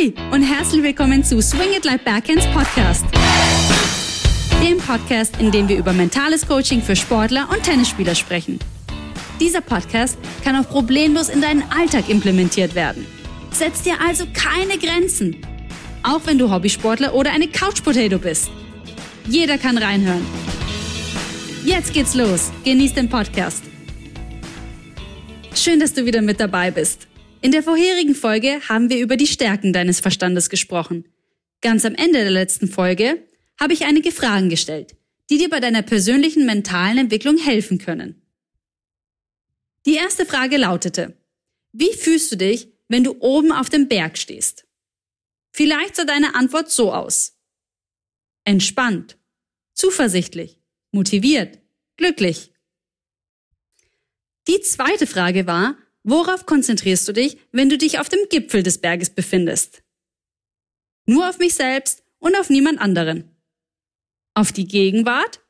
Hi und herzlich willkommen zu Swing It Like Backhands Podcast. Dem Podcast, in dem wir über mentales Coaching für Sportler und Tennisspieler sprechen. Dieser Podcast kann auch problemlos in deinen Alltag implementiert werden. Setz dir also keine Grenzen. Auch wenn du Hobbysportler oder eine Couch Potato bist. Jeder kann reinhören. Jetzt geht's los. Genieß den Podcast. Schön, dass du wieder mit dabei bist. In der vorherigen Folge haben wir über die Stärken deines Verstandes gesprochen. Ganz am Ende der letzten Folge habe ich einige Fragen gestellt, die dir bei deiner persönlichen mentalen Entwicklung helfen können. Die erste Frage lautete, wie fühlst du dich, wenn du oben auf dem Berg stehst? Vielleicht sah deine Antwort so aus. Entspannt, zuversichtlich, motiviert, glücklich. Die zweite Frage war, Worauf konzentrierst du dich, wenn du dich auf dem Gipfel des Berges befindest? Nur auf mich selbst und auf niemand anderen. Auf die Gegenwart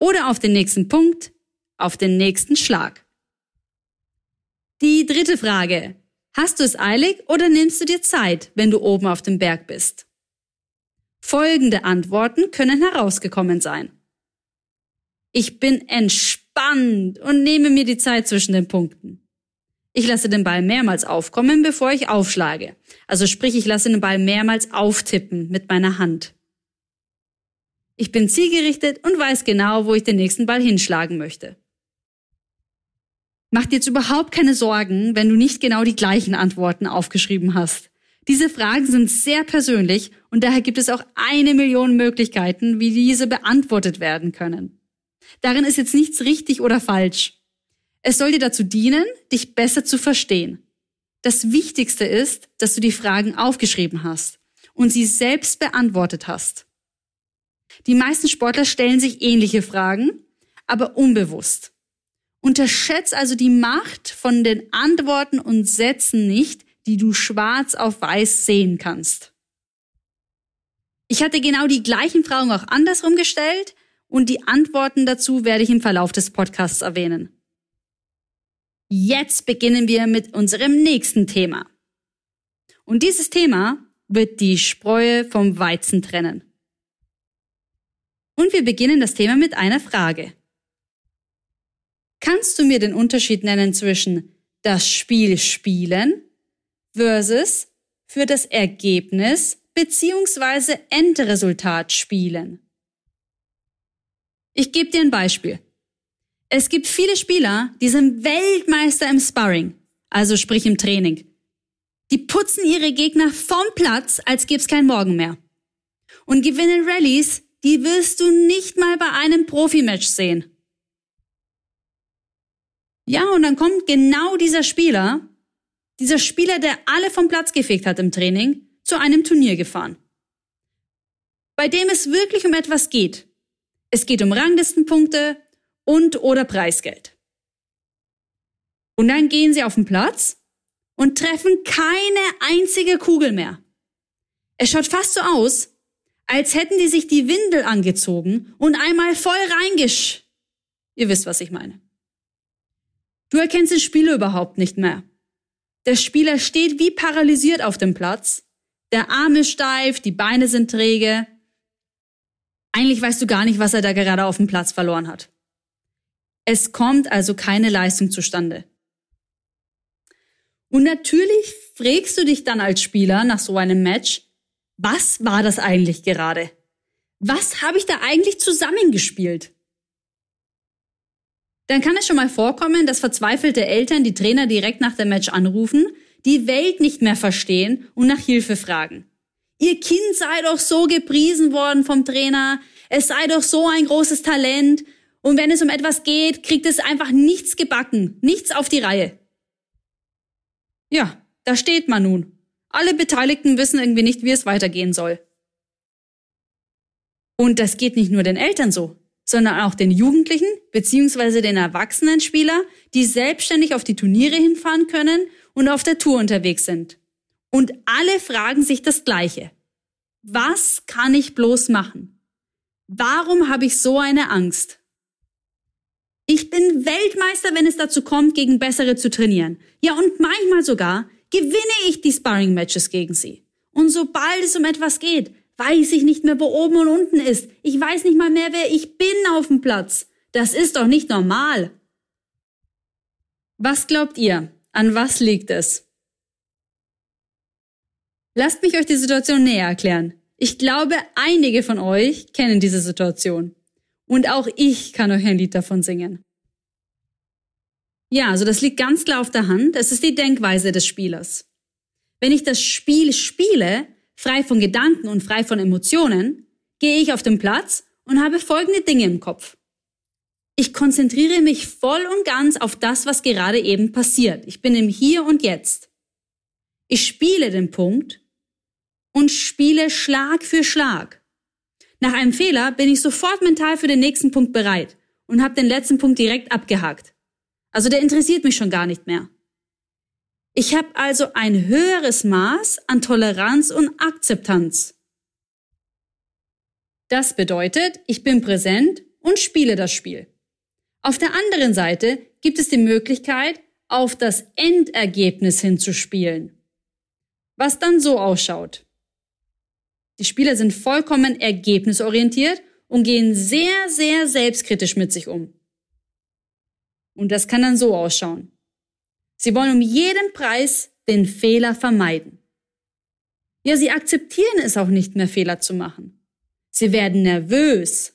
oder auf den nächsten Punkt, auf den nächsten Schlag. Die dritte Frage. Hast du es eilig oder nimmst du dir Zeit, wenn du oben auf dem Berg bist? Folgende Antworten können herausgekommen sein. Ich bin entspannt und nehme mir die Zeit zwischen den Punkten. Ich lasse den Ball mehrmals aufkommen, bevor ich aufschlage. Also sprich, ich lasse den Ball mehrmals auftippen mit meiner Hand. Ich bin zielgerichtet und weiß genau, wo ich den nächsten Ball hinschlagen möchte. Mach dir jetzt überhaupt keine Sorgen, wenn du nicht genau die gleichen Antworten aufgeschrieben hast. Diese Fragen sind sehr persönlich und daher gibt es auch eine Million Möglichkeiten, wie diese beantwortet werden können. Darin ist jetzt nichts richtig oder falsch. Es soll dir dazu dienen, dich besser zu verstehen. Das Wichtigste ist, dass du die Fragen aufgeschrieben hast und sie selbst beantwortet hast. Die meisten Sportler stellen sich ähnliche Fragen, aber unbewusst. Unterschätz also die Macht von den Antworten und Sätzen nicht, die du schwarz auf weiß sehen kannst. Ich hatte genau die gleichen Fragen auch andersrum gestellt und die Antworten dazu werde ich im Verlauf des Podcasts erwähnen. Jetzt beginnen wir mit unserem nächsten Thema. Und dieses Thema wird die Spreu vom Weizen trennen. Und wir beginnen das Thema mit einer Frage. Kannst du mir den Unterschied nennen zwischen das Spiel spielen versus für das Ergebnis bzw. Endresultat spielen? Ich gebe dir ein Beispiel. Es gibt viele Spieler, die sind Weltmeister im Sparring, also sprich im Training. Die putzen ihre Gegner vom Platz, als gäbe es kein Morgen mehr. Und gewinnen Rallyes, die wirst du nicht mal bei einem Profimatch sehen. Ja, und dann kommt genau dieser Spieler, dieser Spieler, der alle vom Platz gefegt hat im Training, zu einem Turnier gefahren. Bei dem es wirklich um etwas geht. Es geht um Ranglistenpunkte, und oder Preisgeld. Und dann gehen sie auf den Platz und treffen keine einzige Kugel mehr. Es schaut fast so aus, als hätten die sich die Windel angezogen und einmal voll reingesch. Ihr wisst, was ich meine. Du erkennst den Spieler überhaupt nicht mehr. Der Spieler steht wie paralysiert auf dem Platz. Der Arm ist steif, die Beine sind träge. Eigentlich weißt du gar nicht, was er da gerade auf dem Platz verloren hat. Es kommt also keine Leistung zustande. Und natürlich fragst du dich dann als Spieler nach so einem Match, was war das eigentlich gerade? Was habe ich da eigentlich zusammengespielt? Dann kann es schon mal vorkommen, dass verzweifelte Eltern die Trainer direkt nach dem Match anrufen, die Welt nicht mehr verstehen und nach Hilfe fragen. Ihr Kind sei doch so gepriesen worden vom Trainer, es sei doch so ein großes Talent und wenn es um etwas geht, kriegt es einfach nichts gebacken, nichts auf die Reihe. Ja, da steht man nun. Alle Beteiligten wissen irgendwie nicht, wie es weitergehen soll. Und das geht nicht nur den Eltern so, sondern auch den Jugendlichen bzw. den erwachsenen Spieler, die selbstständig auf die Turniere hinfahren können und auf der Tour unterwegs sind. Und alle fragen sich das Gleiche. Was kann ich bloß machen? Warum habe ich so eine Angst? Ich bin Weltmeister, wenn es dazu kommt, gegen bessere zu trainieren. Ja, und manchmal sogar gewinne ich die Sparring-Matches gegen sie. Und sobald es um etwas geht, weiß ich nicht mehr, wo oben und unten ist. Ich weiß nicht mal mehr, wer ich bin auf dem Platz. Das ist doch nicht normal. Was glaubt ihr? An was liegt es? Lasst mich euch die Situation näher erklären. Ich glaube, einige von euch kennen diese Situation. Und auch ich kann euch ein Lied davon singen. Ja, also das liegt ganz klar auf der Hand. Es ist die Denkweise des Spielers. Wenn ich das Spiel spiele, frei von Gedanken und frei von Emotionen, gehe ich auf den Platz und habe folgende Dinge im Kopf. Ich konzentriere mich voll und ganz auf das, was gerade eben passiert. Ich bin im Hier und Jetzt. Ich spiele den Punkt und spiele Schlag für Schlag. Nach einem Fehler bin ich sofort mental für den nächsten Punkt bereit und habe den letzten Punkt direkt abgehakt. Also der interessiert mich schon gar nicht mehr. Ich habe also ein höheres Maß an Toleranz und Akzeptanz. Das bedeutet, ich bin präsent und spiele das Spiel. Auf der anderen Seite gibt es die Möglichkeit, auf das Endergebnis hinzuspielen. Was dann so ausschaut. Die Spieler sind vollkommen ergebnisorientiert und gehen sehr, sehr selbstkritisch mit sich um. Und das kann dann so ausschauen. Sie wollen um jeden Preis den Fehler vermeiden. Ja, sie akzeptieren es auch nicht mehr, Fehler zu machen. Sie werden nervös.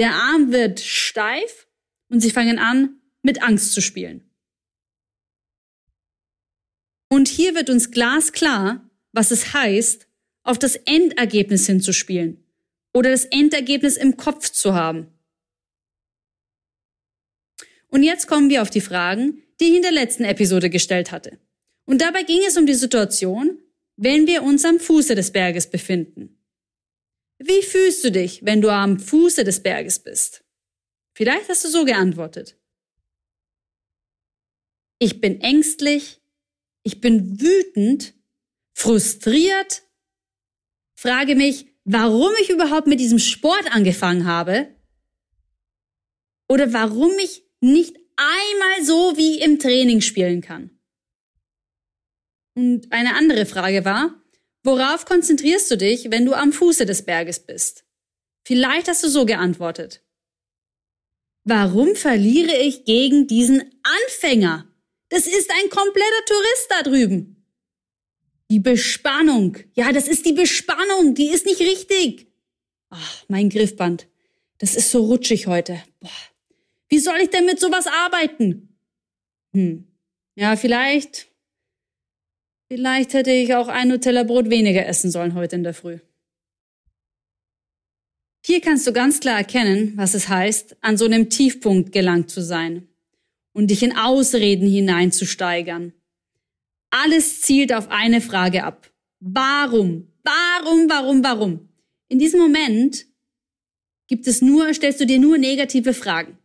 Der Arm wird steif und sie fangen an, mit Angst zu spielen. Und hier wird uns glasklar, was es heißt, auf das Endergebnis hinzuspielen oder das Endergebnis im Kopf zu haben. Und jetzt kommen wir auf die Fragen, die ich in der letzten Episode gestellt hatte. Und dabei ging es um die Situation, wenn wir uns am Fuße des Berges befinden. Wie fühlst du dich, wenn du am Fuße des Berges bist? Vielleicht hast du so geantwortet. Ich bin ängstlich, ich bin wütend, frustriert, frage mich, warum ich überhaupt mit diesem Sport angefangen habe oder warum ich nicht einmal so wie im Training spielen kann. Und eine andere Frage war, worauf konzentrierst du dich, wenn du am Fuße des Berges bist? Vielleicht hast du so geantwortet. Warum verliere ich gegen diesen Anfänger? Das ist ein kompletter Tourist da drüben. Die Bespannung. Ja, das ist die Bespannung. Die ist nicht richtig. Ach, mein Griffband. Das ist so rutschig heute. Boah. Wie soll ich denn mit sowas arbeiten? Hm. Ja, vielleicht. Vielleicht hätte ich auch ein Nutella-Brot weniger essen sollen heute in der Früh. Hier kannst du ganz klar erkennen, was es heißt, an so einem Tiefpunkt gelangt zu sein und dich in Ausreden hineinzusteigern. Alles zielt auf eine Frage ab. Warum? Warum, warum, warum? In diesem Moment gibt es nur, stellst du dir nur negative Fragen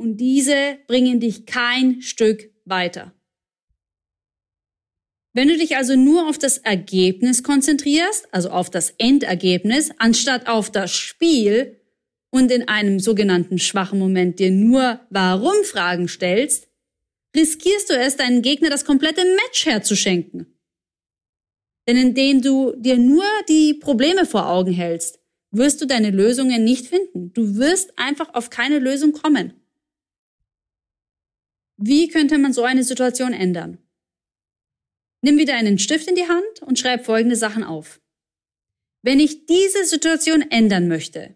und diese bringen dich kein Stück weiter. Wenn du dich also nur auf das Ergebnis konzentrierst, also auf das Endergebnis, anstatt auf das Spiel und in einem sogenannten schwachen Moment dir nur Warum-Fragen stellst, riskierst du es, deinen Gegner das komplette Match herzuschenken. Denn indem du dir nur die Probleme vor Augen hältst, wirst du deine Lösungen nicht finden. Du wirst einfach auf keine Lösung kommen. Wie könnte man so eine Situation ändern? Nimm wieder einen Stift in die Hand und schreib folgende Sachen auf. Wenn ich diese Situation ändern möchte,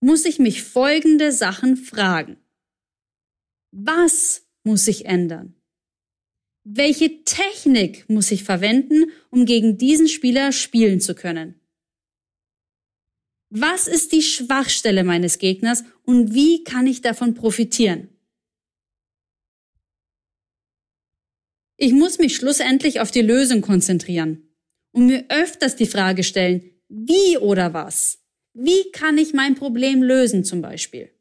muss ich mich folgende Sachen fragen. Was muss sich ändern? Welche Technik muss ich verwenden, um gegen diesen Spieler spielen zu können? Was ist die Schwachstelle meines Gegners und wie kann ich davon profitieren? Ich muss mich schlussendlich auf die Lösung konzentrieren und mir öfters die Frage stellen, wie oder was? Wie kann ich mein Problem lösen zum Beispiel?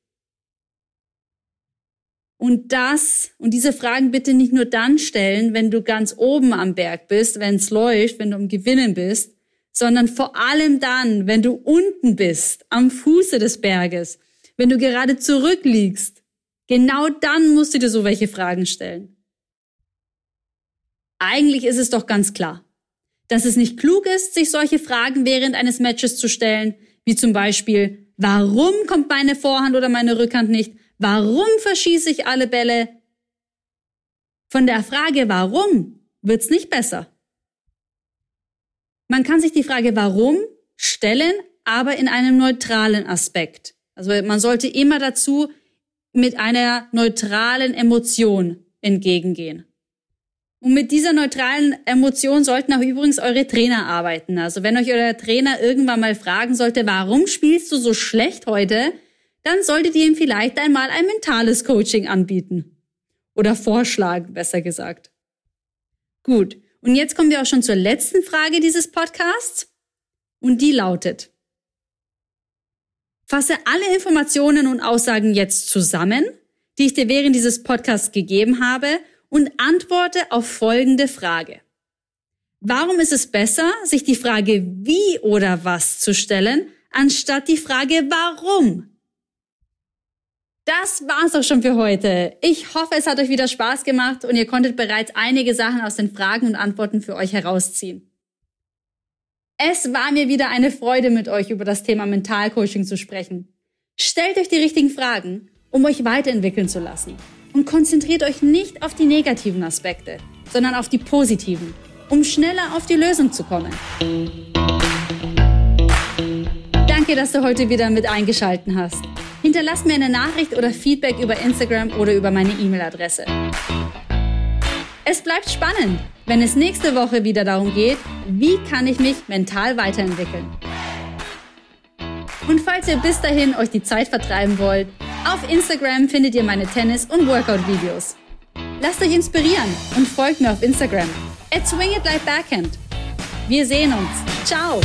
Und das und diese Fragen bitte nicht nur dann stellen, wenn du ganz oben am Berg bist, wenn es läuft, wenn du am Gewinnen bist, sondern vor allem dann, wenn du unten bist, am Fuße des Berges, wenn du gerade zurückliegst. Genau dann musst du dir so welche Fragen stellen. Eigentlich ist es doch ganz klar, dass es nicht klug ist, sich solche Fragen während eines Matches zu stellen, wie zum Beispiel, warum kommt meine Vorhand oder meine Rückhand nicht? Warum verschieße ich alle Bälle? Von der Frage warum wird's nicht besser. Man kann sich die Frage warum stellen, aber in einem neutralen Aspekt. Also man sollte immer dazu mit einer neutralen Emotion entgegengehen. Und mit dieser neutralen Emotion sollten auch übrigens eure Trainer arbeiten. Also wenn euch euer Trainer irgendwann mal fragen sollte, warum spielst du so schlecht heute, dann solltet ihr ihm vielleicht einmal ein mentales Coaching anbieten. Oder vorschlagen, besser gesagt. Gut. Und jetzt kommen wir auch schon zur letzten Frage dieses Podcasts. Und die lautet, fasse alle Informationen und Aussagen jetzt zusammen, die ich dir während dieses Podcasts gegeben habe und antworte auf folgende Frage. Warum ist es besser, sich die Frage wie oder was zu stellen, anstatt die Frage warum? Das war's auch schon für heute. Ich hoffe, es hat euch wieder Spaß gemacht und ihr konntet bereits einige Sachen aus den Fragen und Antworten für euch herausziehen. Es war mir wieder eine Freude, mit euch über das Thema Mentalcoaching zu sprechen. Stellt euch die richtigen Fragen, um euch weiterentwickeln zu lassen. Und konzentriert euch nicht auf die negativen Aspekte, sondern auf die positiven, um schneller auf die Lösung zu kommen. Danke, dass du heute wieder mit eingeschalten hast. Hinterlass mir eine Nachricht oder Feedback über Instagram oder über meine E-Mail-Adresse. Es bleibt spannend, wenn es nächste Woche wieder darum geht, wie kann ich mich mental weiterentwickeln. Und falls ihr bis dahin euch die Zeit vertreiben wollt, auf Instagram findet ihr meine Tennis- und Workout-Videos. Lasst euch inspirieren und folgt mir auf Instagram at Swing It Like Backhand. Wir sehen uns. Ciao!